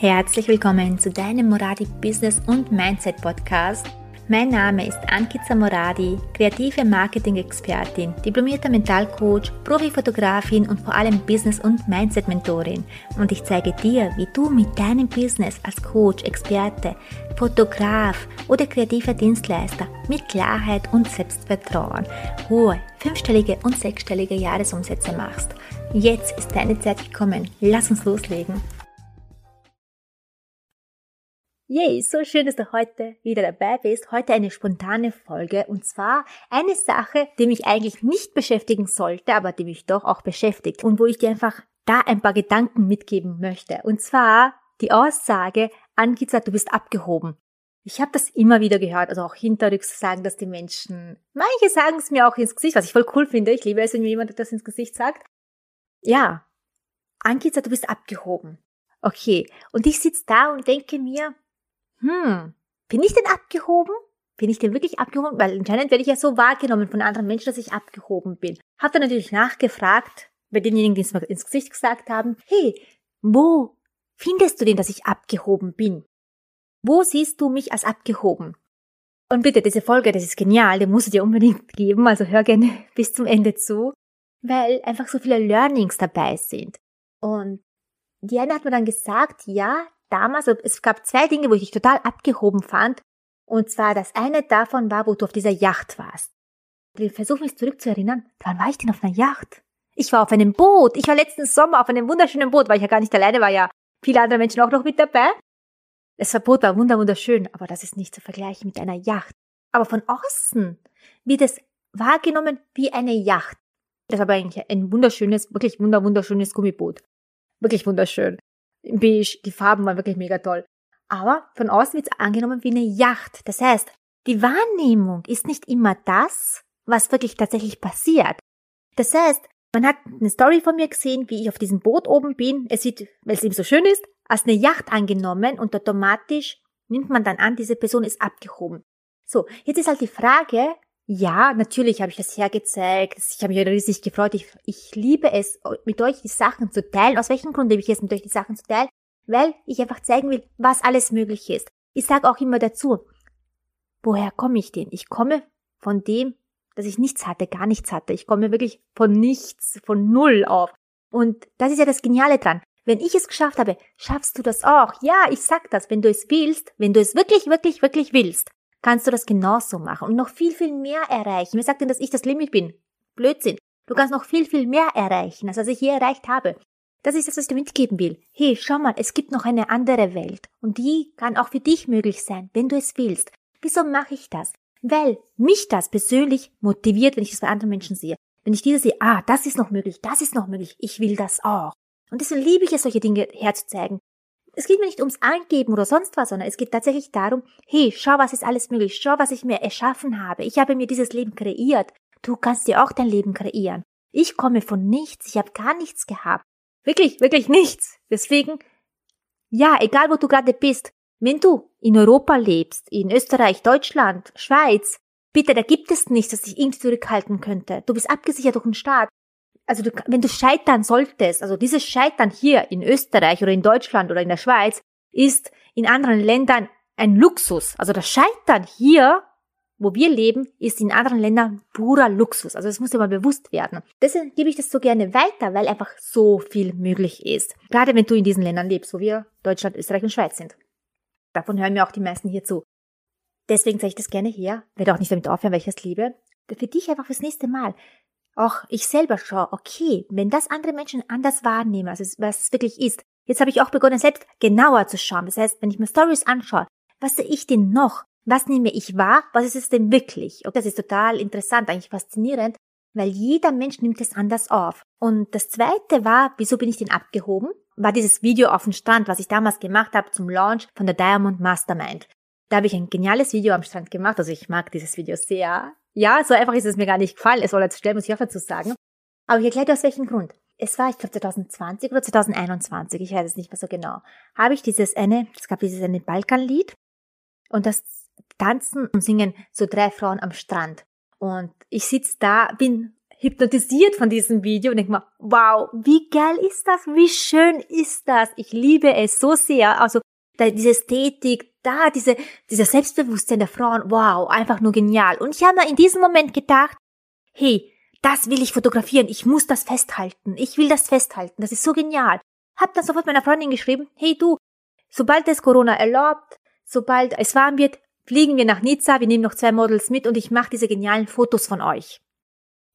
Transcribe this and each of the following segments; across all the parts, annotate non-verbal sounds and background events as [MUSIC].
Herzlich willkommen zu deinem Moradi Business und Mindset Podcast. Mein Name ist Ankiza Moradi, kreative Marketing-Expertin, diplomierter Mentalcoach, Profifotografin und vor allem Business- und Mindset-Mentorin. Und ich zeige dir, wie du mit deinem Business als Coach, Experte, Fotograf oder kreativer Dienstleister mit Klarheit und Selbstvertrauen hohe fünfstellige und sechsstellige Jahresumsätze machst. Jetzt ist deine Zeit gekommen. Lass uns loslegen. Yay, so schön, dass du heute wieder dabei bist. Heute eine spontane Folge und zwar eine Sache, die mich eigentlich nicht beschäftigen sollte, aber die mich doch auch beschäftigt und wo ich dir einfach da ein paar Gedanken mitgeben möchte. Und zwar die Aussage, Angiza, du bist abgehoben. Ich habe das immer wieder gehört, also auch hinterrücks sagen das die Menschen. Manche sagen es mir auch ins Gesicht, was ich voll cool finde. Ich liebe es, wenn mir jemand das ins Gesicht sagt. Ja, Angiza, du bist abgehoben. Okay, und ich sitze da und denke mir, hm, bin ich denn abgehoben? Bin ich denn wirklich abgehoben? Weil anscheinend werde ich ja so wahrgenommen von anderen Menschen, dass ich abgehoben bin. Hab dann natürlich nachgefragt, bei denjenigen, die es mir ins Gesicht gesagt haben, hey, wo findest du denn, dass ich abgehoben bin? Wo siehst du mich als abgehoben? Und bitte, diese Folge, das ist genial, die musst du dir unbedingt geben, also hör gerne [LAUGHS] bis zum Ende zu, weil einfach so viele Learnings dabei sind. Und Diana hat mir dann gesagt, ja, damals, also es gab zwei Dinge, wo ich dich total abgehoben fand. Und zwar das eine davon war, wo du auf dieser Yacht warst. Ich versuche mich zurückzuerinnern, wann war ich denn auf einer Yacht? Ich war auf einem Boot. Ich war letzten Sommer auf einem wunderschönen Boot, weil ich ja gar nicht alleine war, ja viele andere Menschen auch noch mit dabei. Das Boot war wunderschön, aber das ist nicht zu vergleichen mit einer Yacht. Aber von außen wird es wahrgenommen wie eine Yacht. Das war aber eigentlich ein wunderschönes, wirklich wunderschönes Gummiboot. Wirklich wunderschön beige, die Farben waren wirklich mega toll. Aber von außen wird es angenommen wie eine Yacht. Das heißt, die Wahrnehmung ist nicht immer das, was wirklich tatsächlich passiert. Das heißt, man hat eine Story von mir gesehen, wie ich auf diesem Boot oben bin. Es sieht, weil es eben so schön ist, als eine Yacht angenommen und automatisch nimmt man dann an, diese Person ist abgehoben. So, jetzt ist halt die Frage, ja, natürlich habe ich das hergezeigt. Ich habe mich riesig gefreut. Ich, ich liebe es, mit euch die Sachen zu teilen. Aus welchem Grund liebe ich es, mit euch die Sachen zu teilen? Weil ich einfach zeigen will, was alles möglich ist. Ich sage auch immer dazu, woher komme ich denn? Ich komme von dem, dass ich nichts hatte, gar nichts hatte. Ich komme wirklich von nichts, von null auf. Und das ist ja das Geniale dran. Wenn ich es geschafft habe, schaffst du das auch. Ja, ich sag das. Wenn du es willst, wenn du es wirklich, wirklich, wirklich willst, kannst du das genauso machen und noch viel, viel mehr erreichen. Wer sagt denn, dass ich das Limit bin? Blödsinn. Du kannst noch viel, viel mehr erreichen, als was ich je erreicht habe. Das ist das, was ich dir mitgeben will. Hey, schau mal, es gibt noch eine andere Welt. Und die kann auch für dich möglich sein, wenn du es willst. Wieso mache ich das? Weil mich das persönlich motiviert, wenn ich es bei anderen Menschen sehe. Wenn ich diese sehe, ah, das ist noch möglich, das ist noch möglich, ich will das auch. Und deswegen liebe ich es, solche Dinge herzuzeigen, es geht mir nicht ums Angeben oder sonst was, sondern es geht tatsächlich darum, hey, schau, was ist alles möglich, schau, was ich mir erschaffen habe. Ich habe mir dieses Leben kreiert. Du kannst dir auch dein Leben kreieren. Ich komme von nichts, ich habe gar nichts gehabt. Wirklich, wirklich nichts. Deswegen, ja, egal wo du gerade bist, wenn du in Europa lebst, in Österreich, Deutschland, Schweiz, bitte, da gibt es nichts, das dich irgendwie zurückhalten könnte. Du bist abgesichert durch den Staat also du, wenn du scheitern solltest, also dieses Scheitern hier in Österreich oder in Deutschland oder in der Schweiz ist in anderen Ländern ein Luxus. Also das Scheitern hier, wo wir leben, ist in anderen Ländern purer Luxus. Also das muss dir mal bewusst werden. Deswegen gebe ich das so gerne weiter, weil einfach so viel möglich ist. Gerade wenn du in diesen Ländern lebst, wo wir Deutschland, Österreich und Schweiz sind. Davon hören mir auch die meisten hier zu. Deswegen zeige ich das gerne her. Werde auch nicht damit aufhören, weil ich es liebe. Für dich einfach fürs nächste Mal auch ich selber schaue, okay, wenn das andere Menschen anders wahrnehmen, also was es wirklich ist, jetzt habe ich auch begonnen, selbst genauer zu schauen. Das heißt, wenn ich mir Stories anschaue, was sehe ich denn noch? Was nehme ich wahr? Was ist es denn wirklich? Und das ist total interessant, eigentlich faszinierend, weil jeder Mensch nimmt es anders auf. Und das zweite war, wieso bin ich denn abgehoben? War dieses Video auf dem Strand, was ich damals gemacht habe zum Launch von der Diamond Mastermind. Da habe ich ein geniales Video am Strand gemacht. Also ich mag dieses Video sehr. Ja, so einfach ist es mir gar nicht gefallen. Es soll jetzt stellen, muss ich auch dazu sagen. Aber ich erkläre dir aus welchem Grund. Es war, ich glaube, 2020 oder 2021, ich weiß es nicht mehr so genau, habe ich dieses eine, es gab dieses eine Balkanlied und das tanzen und singen so drei Frauen am Strand. Und ich sitze da, bin hypnotisiert von diesem Video und denke mir, wow, wie geil ist das? Wie schön ist das? Ich liebe es so sehr. Also diese Ästhetik, da diese, dieser Selbstbewusstsein der Frauen, wow, einfach nur genial. Und ich habe mir in diesem Moment gedacht, hey, das will ich fotografieren, ich muss das festhalten, ich will das festhalten, das ist so genial. Hab dann sofort meiner Freundin geschrieben, hey du, sobald es Corona erlaubt, sobald es warm wird, fliegen wir nach Nizza, wir nehmen noch zwei Models mit und ich mache diese genialen Fotos von euch.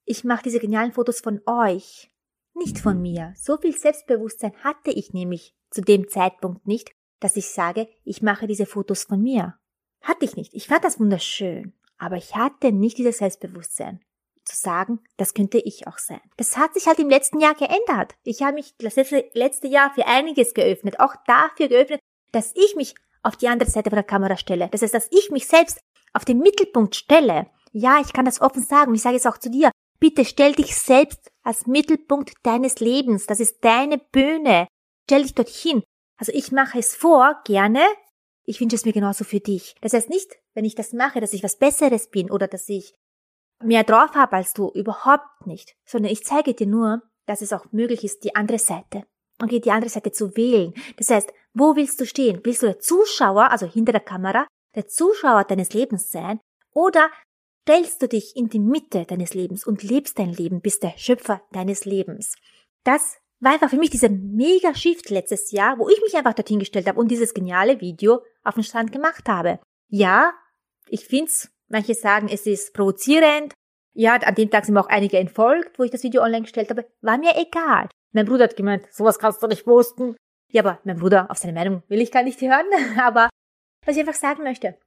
Ich mache diese genialen Fotos von euch, nicht von mir. So viel Selbstbewusstsein hatte ich nämlich zu dem Zeitpunkt nicht, dass ich sage, ich mache diese Fotos von mir. Hatte ich nicht. Ich fand das wunderschön. Aber ich hatte nicht dieses Selbstbewusstsein zu sagen, das könnte ich auch sein. Das hat sich halt im letzten Jahr geändert. Ich habe mich das letzte Jahr für einiges geöffnet, auch dafür geöffnet, dass ich mich auf die andere Seite von der Kamera stelle. Das heißt, dass ich mich selbst auf den Mittelpunkt stelle. Ja, ich kann das offen sagen ich sage es auch zu dir. Bitte stell dich selbst als Mittelpunkt deines Lebens. Das ist deine Bühne. Stell dich dorthin. Also ich mache es vor, gerne. Ich wünsche es mir genauso für dich. Das heißt nicht, wenn ich das mache, dass ich was Besseres bin oder dass ich mehr drauf habe als du. Überhaupt nicht. Sondern ich zeige dir nur, dass es auch möglich ist, die andere Seite. Okay, die andere Seite zu wählen. Das heißt, wo willst du stehen? Willst du der Zuschauer, also hinter der Kamera, der Zuschauer deines Lebens sein? Oder stellst du dich in die Mitte deines Lebens und lebst dein Leben, bist der Schöpfer deines Lebens? Das war einfach für mich dieser mega Shift letztes Jahr, wo ich mich einfach dorthin gestellt habe und dieses geniale Video auf dem Strand gemacht habe. Ja, ich find's, manche sagen, es ist provozierend. Ja, an dem Tag sind mir auch einige entfolgt, wo ich das Video online gestellt habe. War mir egal. Mein Bruder hat gemeint, sowas kannst du nicht posten. Ja, aber mein Bruder, auf seine Meinung will ich gar nicht hören. [LAUGHS] Aber was ich einfach sagen möchte,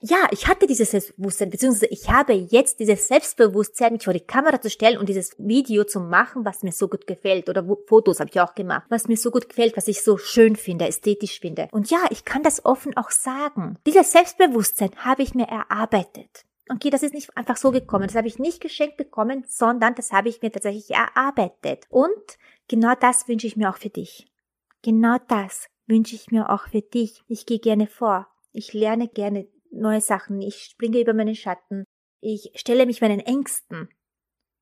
ja, ich hatte dieses Selbstbewusstsein, beziehungsweise ich habe jetzt dieses Selbstbewusstsein, mich vor die Kamera zu stellen und dieses Video zu machen, was mir so gut gefällt. Oder Fotos habe ich auch gemacht, was mir so gut gefällt, was ich so schön finde, ästhetisch finde. Und ja, ich kann das offen auch sagen. Dieses Selbstbewusstsein habe ich mir erarbeitet. Okay, das ist nicht einfach so gekommen. Das habe ich nicht geschenkt bekommen, sondern das habe ich mir tatsächlich erarbeitet. Und genau das wünsche ich mir auch für dich. Genau das wünsche ich mir auch für dich. Ich gehe gerne vor. Ich lerne gerne neue Sachen, ich springe über meinen Schatten, ich stelle mich meinen Ängsten.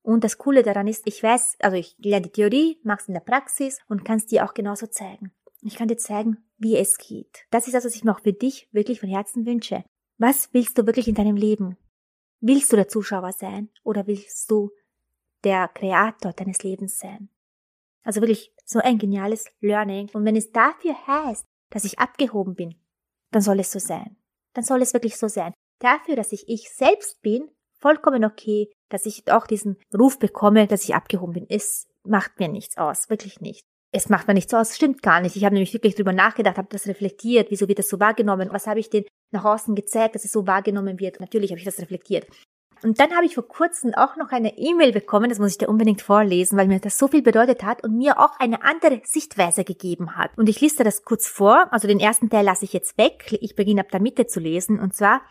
Und das Coole daran ist, ich weiß, also ich lerne die Theorie, mach's in der Praxis und kann es dir auch genauso zeigen. Ich kann dir zeigen, wie es geht. Das ist das, was ich mir auch für dich wirklich von Herzen wünsche. Was willst du wirklich in deinem Leben? Willst du der Zuschauer sein oder willst du der Kreator deines Lebens sein? Also wirklich so ein geniales Learning. Und wenn es dafür heißt, dass ich abgehoben bin, dann soll es so sein dann soll es wirklich so sein. Dafür, dass ich ich selbst bin, vollkommen okay, dass ich auch diesen Ruf bekomme, dass ich abgehoben bin. Es macht mir nichts aus, wirklich nicht. Es macht mir nichts aus, stimmt gar nicht. Ich habe nämlich wirklich drüber nachgedacht, habe das reflektiert, wieso wird das so wahrgenommen, was habe ich denn nach außen gezeigt, dass es so wahrgenommen wird. Natürlich habe ich das reflektiert. Und dann habe ich vor kurzem auch noch eine E-Mail bekommen, das muss ich dir unbedingt vorlesen, weil mir das so viel bedeutet hat und mir auch eine andere Sichtweise gegeben hat. Und ich lese das kurz vor, also den ersten Teil lasse ich jetzt weg, ich beginne ab der Mitte zu lesen und zwar,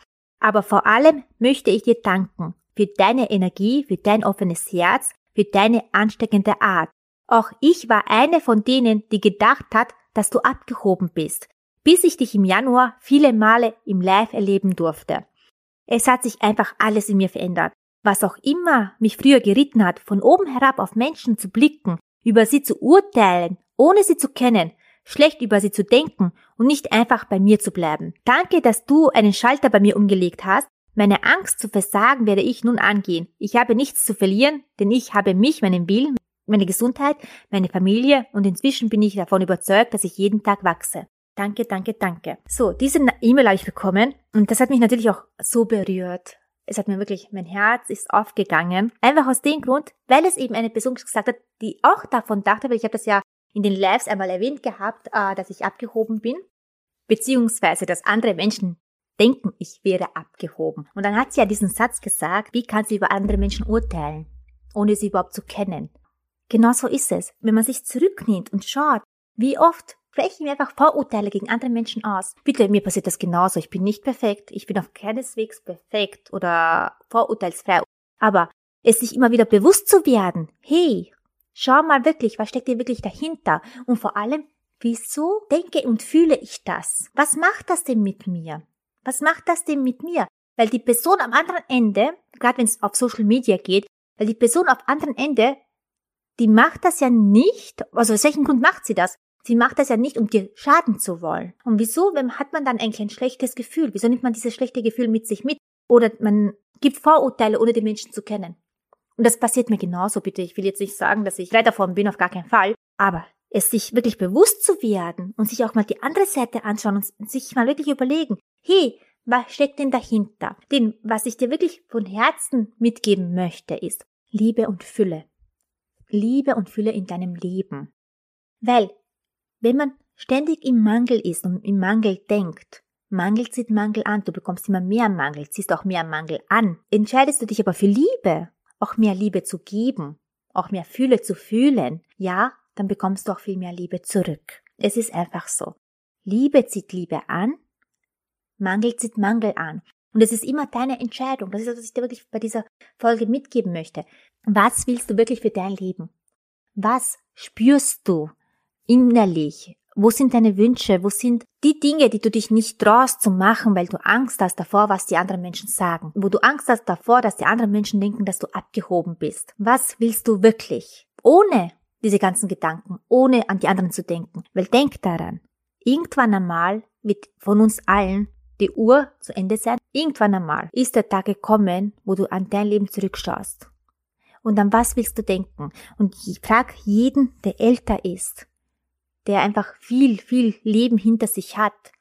aber vor allem möchte ich dir danken für deine Energie, für dein offenes Herz, für deine ansteckende Art. Auch ich war eine von denen, die gedacht hat, dass du abgehoben bist, bis ich dich im Januar viele Male im Live erleben durfte. Es hat sich einfach alles in mir verändert. Was auch immer mich früher geritten hat, von oben herab auf Menschen zu blicken, über sie zu urteilen, ohne sie zu kennen, schlecht über sie zu denken und nicht einfach bei mir zu bleiben. Danke, dass du einen Schalter bei mir umgelegt hast. Meine Angst zu versagen werde ich nun angehen. Ich habe nichts zu verlieren, denn ich habe mich, meinen Willen, meine Gesundheit, meine Familie und inzwischen bin ich davon überzeugt, dass ich jeden Tag wachse. Danke, danke, danke. So, diese E-Mail habe ich bekommen und das hat mich natürlich auch so berührt. Es hat mir wirklich, mein Herz ist aufgegangen. Einfach aus dem Grund, weil es eben eine Person gesagt hat, die auch davon dachte, weil ich habe das ja in den Lives einmal erwähnt gehabt, äh, dass ich abgehoben bin, beziehungsweise dass andere Menschen denken, ich wäre abgehoben. Und dann hat sie ja diesen Satz gesagt, wie kann sie über andere Menschen urteilen, ohne sie überhaupt zu kennen. Genau so ist es. Wenn man sich zurücknimmt und schaut, wie oft spreche mir einfach Vorurteile gegen andere Menschen aus. Bitte, mir passiert das genauso. Ich bin nicht perfekt. Ich bin auf keineswegs perfekt oder vorurteilsfrei. Aber es sich immer wieder bewusst zu werden, hey, schau mal wirklich, was steckt dir wirklich dahinter? Und vor allem, wieso denke und fühle ich das? Was macht das denn mit mir? Was macht das denn mit mir? Weil die Person am anderen Ende, gerade wenn es auf Social Media geht, Weil die Person auf anderen Ende, die macht das ja nicht, also aus welchem Grund macht sie das? Sie macht das ja nicht, um dir schaden zu wollen. Und wieso hat man dann eigentlich ein schlechtes Gefühl? Wieso nimmt man dieses schlechte Gefühl mit sich mit? Oder man gibt Vorurteile, ohne die Menschen zu kennen. Und das passiert mir genauso, bitte. Ich will jetzt nicht sagen, dass ich frei davon bin, auf gar keinen Fall. Aber es sich wirklich bewusst zu werden und sich auch mal die andere Seite anschauen und sich mal wirklich überlegen, hey, was steckt denn dahinter? Denn was ich dir wirklich von Herzen mitgeben möchte, ist Liebe und Fülle. Liebe und Fülle in deinem Leben. Weil wenn man ständig im Mangel ist und im Mangel denkt, Mangel zieht Mangel an, du bekommst immer mehr Mangel, ziehst auch mehr Mangel an. Entscheidest du dich aber für Liebe, auch mehr Liebe zu geben, auch mehr Fühle zu fühlen, ja, dann bekommst du auch viel mehr Liebe zurück. Es ist einfach so. Liebe zieht Liebe an, Mangel zieht Mangel an. Und es ist immer deine Entscheidung. Das ist das, was ich dir wirklich bei dieser Folge mitgeben möchte. Was willst du wirklich für dein Leben? Was spürst du? Innerlich? Wo sind deine Wünsche? Wo sind die Dinge, die du dich nicht traust zu machen, weil du Angst hast davor, was die anderen Menschen sagen? Wo du Angst hast davor, dass die anderen Menschen denken, dass du abgehoben bist? Was willst du wirklich? Ohne diese ganzen Gedanken, ohne an die anderen zu denken. Weil denk daran, irgendwann einmal wird von uns allen die Uhr zu Ende sein. Irgendwann einmal ist der Tag gekommen, wo du an dein Leben zurückschaust. Und an was willst du denken? Und ich frag jeden, der älter ist, der einfach viel, viel Leben hinter sich hat,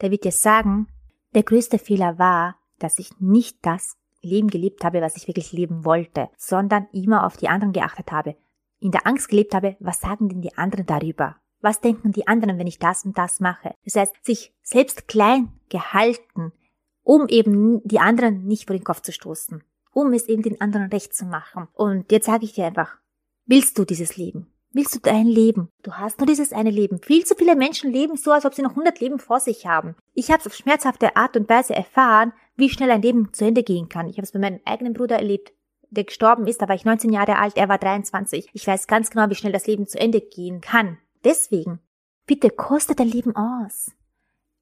der wird dir sagen, der größte Fehler war, dass ich nicht das Leben gelebt habe, was ich wirklich leben wollte, sondern immer auf die anderen geachtet habe, in der Angst gelebt habe, was sagen denn die anderen darüber? Was denken die anderen, wenn ich das und das mache? Das heißt, sich selbst klein gehalten, um eben die anderen nicht vor den Kopf zu stoßen, um es eben den anderen recht zu machen. Und jetzt sage ich dir einfach, willst du dieses Leben? Willst du dein Leben? Du hast nur dieses eine Leben. Viel zu viele Menschen leben so, als ob sie noch 100 Leben vor sich haben. Ich habe es auf schmerzhafte Art und Weise erfahren, wie schnell ein Leben zu Ende gehen kann. Ich habe es bei meinem eigenen Bruder erlebt, der gestorben ist. Da war ich 19 Jahre alt, er war 23. Ich weiß ganz genau, wie schnell das Leben zu Ende gehen kann. Deswegen, bitte koste dein Leben aus.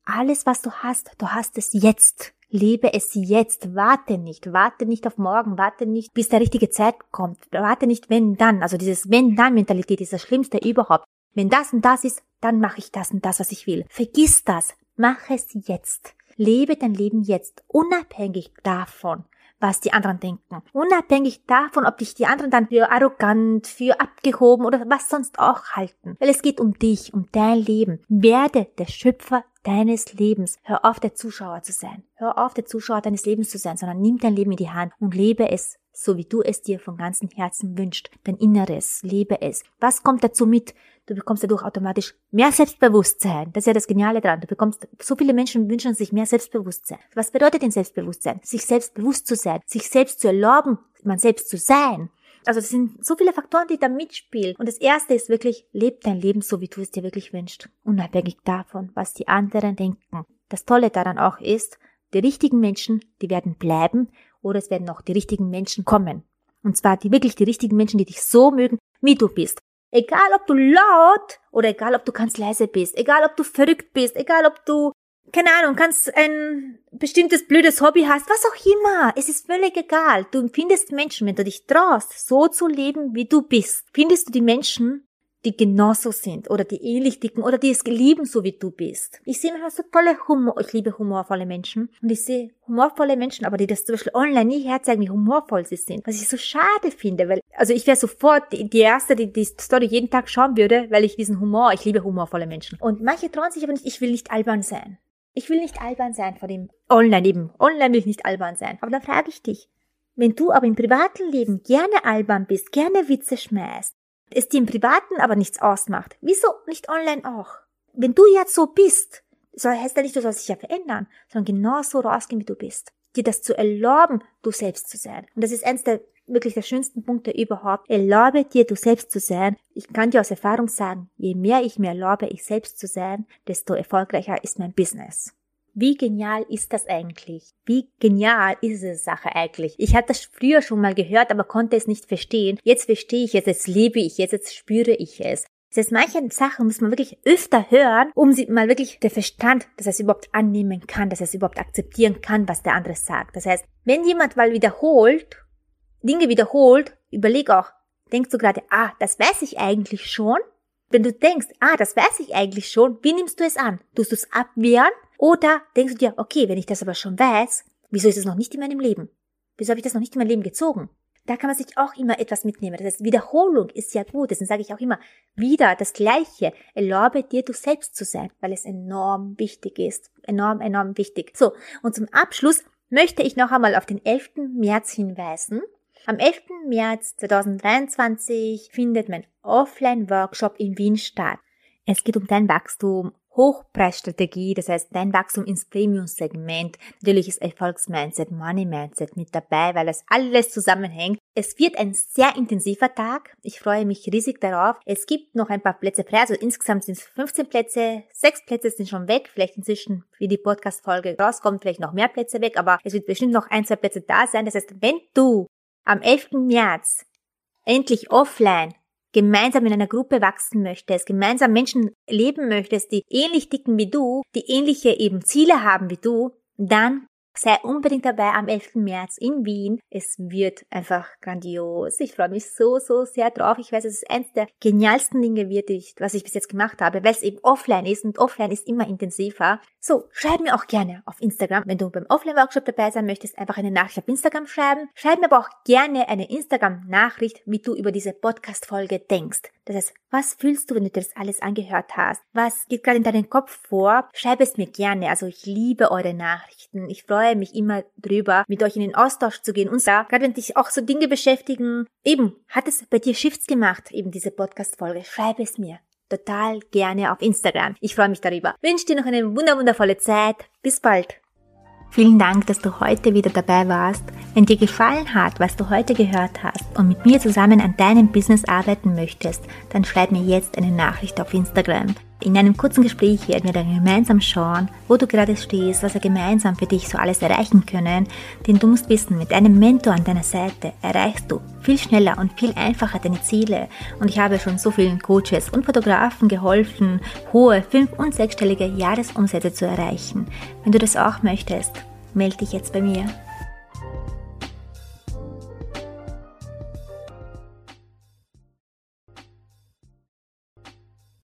Alles, was du hast, du hast es jetzt. Lebe es jetzt, warte nicht, warte nicht auf morgen, warte nicht, bis der richtige Zeit kommt, warte nicht, wenn dann, also dieses wenn-dann-Mentalität ist das Schlimmste überhaupt. Wenn das und das ist, dann mache ich das und das, was ich will. Vergiss das, mach es jetzt. Lebe dein Leben jetzt, unabhängig davon, was die anderen denken. Unabhängig davon, ob dich die anderen dann für arrogant, für abgehoben oder was sonst auch halten. Weil es geht um dich, um dein Leben. Werde der Schöpfer deines Lebens. Hör auf, der Zuschauer zu sein. Hör auf, der Zuschauer deines Lebens zu sein, sondern nimm dein Leben in die Hand und lebe es so wie du es dir von ganzem Herzen wünschst. Dein Inneres, lebe es. Was kommt dazu mit? Du bekommst dadurch automatisch mehr Selbstbewusstsein. Das ist ja das Geniale daran. Du bekommst, so viele Menschen wünschen sich mehr Selbstbewusstsein. Was bedeutet denn Selbstbewusstsein? Sich selbstbewusst zu sein, sich selbst zu erlauben, man selbst zu sein. Also das sind so viele Faktoren, die da mitspielen. Und das erste ist wirklich, leb dein Leben so, wie du es dir wirklich wünschst. Unabhängig davon, was die anderen denken. Das Tolle daran auch ist, die richtigen Menschen, die werden bleiben oder es werden noch die richtigen Menschen kommen. Und zwar die wirklich die richtigen Menschen, die dich so mögen, wie du bist. Egal ob du laut oder egal ob du ganz leise bist, egal ob du verrückt bist, egal ob du keine Ahnung, kannst ein bestimmtes blödes Hobby hast, was auch immer. Es ist völlig egal. Du findest Menschen, wenn du dich traust, so zu leben, wie du bist. Findest du die Menschen, die genauso sind oder die ähnlich dicken oder die es lieben, so wie du bist. Ich sehe manchmal so tolle Humor, ich liebe humorvolle Menschen und ich sehe humorvolle Menschen, aber die das zum Beispiel online nie herzeigen, wie humorvoll sie sind. Was ich so schade finde, weil, also ich wäre sofort die, die erste, die die Story jeden Tag schauen würde, weil ich diesen Humor, ich liebe humorvolle Menschen. Und manche trauen sich aber nicht, ich will nicht albern sein. Ich will nicht albern sein vor dem Online eben. Online will ich nicht albern sein. Aber dann frage ich dich, wenn du aber im privaten Leben gerne albern bist, gerne Witze schmeißt, es dir im privaten aber nichts ausmacht, wieso nicht online auch? Wenn du jetzt so bist, so heißt ja nicht, du sollst dich ja verändern, sondern genauso rausgehen, wie du bist. Dir das zu erlauben, du selbst zu sein. Und das ist eins der wirklich der schönsten Punkte überhaupt. Erlaube dir, du selbst zu sein. Ich kann dir aus Erfahrung sagen, je mehr ich mir erlaube, ich selbst zu sein, desto erfolgreicher ist mein Business. Wie genial ist das eigentlich? Wie genial ist diese Sache eigentlich? Ich hatte das früher schon mal gehört, aber konnte es nicht verstehen. Jetzt verstehe ich es, jetzt lebe ich es, jetzt spüre ich es. Das heißt, manche Sachen muss man wirklich öfter hören, um sie mal wirklich der Verstand, dass er es überhaupt annehmen kann, dass er es überhaupt akzeptieren kann, was der andere sagt. Das heißt, wenn jemand mal wiederholt Dinge wiederholt, überleg auch, denkst du gerade, ah, das weiß ich eigentlich schon? Wenn du denkst, ah, das weiß ich eigentlich schon, wie nimmst du es an? Tust du es abwehren? Oder denkst du dir, okay, wenn ich das aber schon weiß, wieso ist es noch nicht in meinem Leben? Wieso habe ich das noch nicht in mein Leben gezogen? Da kann man sich auch immer etwas mitnehmen. Das heißt, Wiederholung ist ja gut. Deswegen sage ich auch immer, wieder das Gleiche. Erlaube dir, du selbst zu sein, weil es enorm wichtig ist. Enorm, enorm wichtig. So, und zum Abschluss möchte ich noch einmal auf den 11. März hinweisen. Am 11. März 2023 findet mein Offline-Workshop in Wien statt. Es geht um dein Wachstum, Hochpreisstrategie, das heißt dein Wachstum ins Premium-Segment. Natürlich ist Erfolgsmindset, Money-Mindset mit dabei, weil das alles zusammenhängt. Es wird ein sehr intensiver Tag. Ich freue mich riesig darauf. Es gibt noch ein paar Plätze frei, also insgesamt sind es 15 Plätze. Sechs Plätze sind schon weg. Vielleicht inzwischen, wie die Podcast-Folge rauskommt, vielleicht noch mehr Plätze weg, aber es wird bestimmt noch ein, zwei Plätze da sein. Das heißt, wenn du am 11. März endlich offline gemeinsam in einer Gruppe wachsen möchtest, gemeinsam Menschen leben möchtest, die ähnlich dicken wie du, die ähnliche eben Ziele haben wie du, dann Sei unbedingt dabei am 11. März in Wien. Es wird einfach grandios. Ich freue mich so, so sehr drauf. Ich weiß, es ist eines der genialsten Dinge was ich bis jetzt gemacht habe, weil es eben offline ist und offline ist immer intensiver. So, schreib mir auch gerne auf Instagram, wenn du beim Offline-Workshop dabei sein möchtest, einfach eine Nachricht auf Instagram schreiben. Schreib mir aber auch gerne eine Instagram-Nachricht, wie du über diese Podcast-Folge denkst. Das heißt, was fühlst du, wenn du dir das alles angehört hast? Was geht gerade in deinen Kopf vor? Schreib es mir gerne. Also ich liebe eure Nachrichten. Ich freue mich immer drüber, mit euch in den Austausch zu gehen. Und da, gerade wenn dich auch so Dinge beschäftigen, eben, hat es bei dir Shifts gemacht, eben diese Podcast-Folge? Schreib es mir total gerne auf Instagram. Ich freue mich darüber. Wünsche dir noch eine wunderwundervolle Zeit. Bis bald. Vielen Dank, dass du heute wieder dabei warst. Wenn dir gefallen hat, was du heute gehört hast und mit mir zusammen an deinem Business arbeiten möchtest, dann schreib mir jetzt eine Nachricht auf Instagram. In einem kurzen Gespräch werden wir dann gemeinsam schauen, wo du gerade stehst, was wir gemeinsam für dich so alles erreichen können. Denn du musst wissen, mit einem Mentor an deiner Seite erreichst du viel schneller und viel einfacher deine Ziele. Und ich habe schon so vielen Coaches und Fotografen geholfen, hohe fünf- und sechsstellige Jahresumsätze zu erreichen. Wenn du das auch möchtest, melde dich jetzt bei mir.